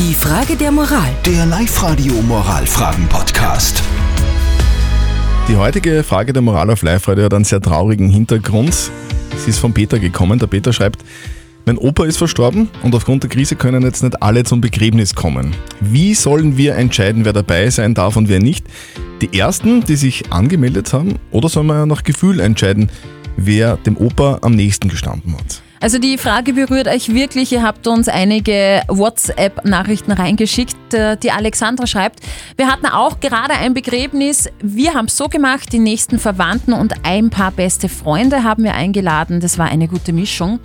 Die Frage der Moral. Der Live-Radio Moralfragen-Podcast. Die heutige Frage der Moral auf Live-Radio hat einen sehr traurigen Hintergrund. Sie ist von Peter gekommen. Der Peter schreibt, mein Opa ist verstorben und aufgrund der Krise können jetzt nicht alle zum Begräbnis kommen. Wie sollen wir entscheiden, wer dabei sein darf und wer nicht? Die ersten, die sich angemeldet haben, oder sollen wir nach Gefühl entscheiden, wer dem Opa am nächsten gestanden hat? Also die Frage berührt euch wirklich. Ihr habt uns einige WhatsApp-Nachrichten reingeschickt. Äh, Die Alexandra schreibt, wir hatten auch gerade ein Begräbnis. Wir haben es so gemacht, die nächsten Verwandten und ein paar beste Freunde haben wir eingeladen. Das war eine gute Mischung.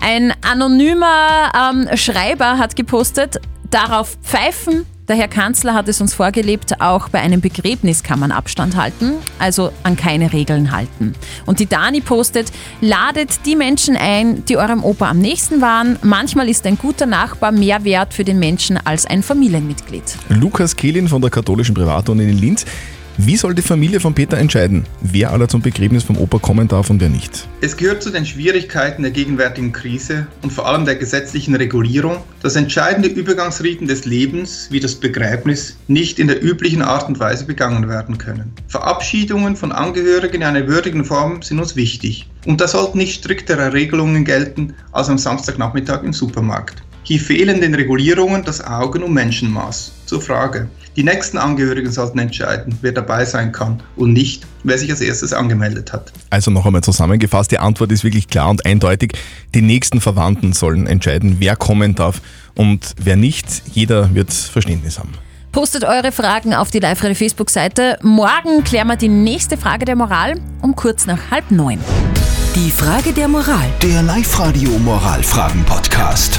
Ein anonymer ähm, Schreiber hat gepostet, darauf pfeifen. Der Herr Kanzler hat es uns vorgelebt, auch bei einem Begräbnis kann man Abstand halten, also an keine Regeln halten. Und die Dani postet, ladet die Menschen ein, die eurem Opa am nächsten waren. Manchmal ist ein guter Nachbar mehr wert für den Menschen als ein Familienmitglied. Lukas Kehlin von der katholischen Privatuni in Linz. Wie soll die Familie von Peter entscheiden, wer aller zum Begräbnis vom Opa kommen darf und wer nicht? Es gehört zu den Schwierigkeiten der gegenwärtigen Krise und vor allem der gesetzlichen Regulierung, dass entscheidende Übergangsriten des Lebens wie das Begräbnis nicht in der üblichen Art und Weise begangen werden können. Verabschiedungen von Angehörigen in einer würdigen Form sind uns wichtig. Und da sollten nicht striktere Regelungen gelten als am Samstagnachmittag im Supermarkt. Hier fehlen den Regulierungen das Augen- und Menschenmaß. Zur Frage. Die nächsten Angehörigen sollten entscheiden, wer dabei sein kann und nicht, wer sich als erstes angemeldet hat. Also noch einmal zusammengefasst, die Antwort ist wirklich klar und eindeutig. Die nächsten Verwandten sollen entscheiden, wer kommen darf und wer nicht. Jeder wird Verständnis haben. Postet eure Fragen auf die live Facebook-Seite. Morgen klären wir die nächste Frage der Moral um kurz nach halb neun. Die Frage der Moral. Der Live-Radio Moralfragen-Podcast.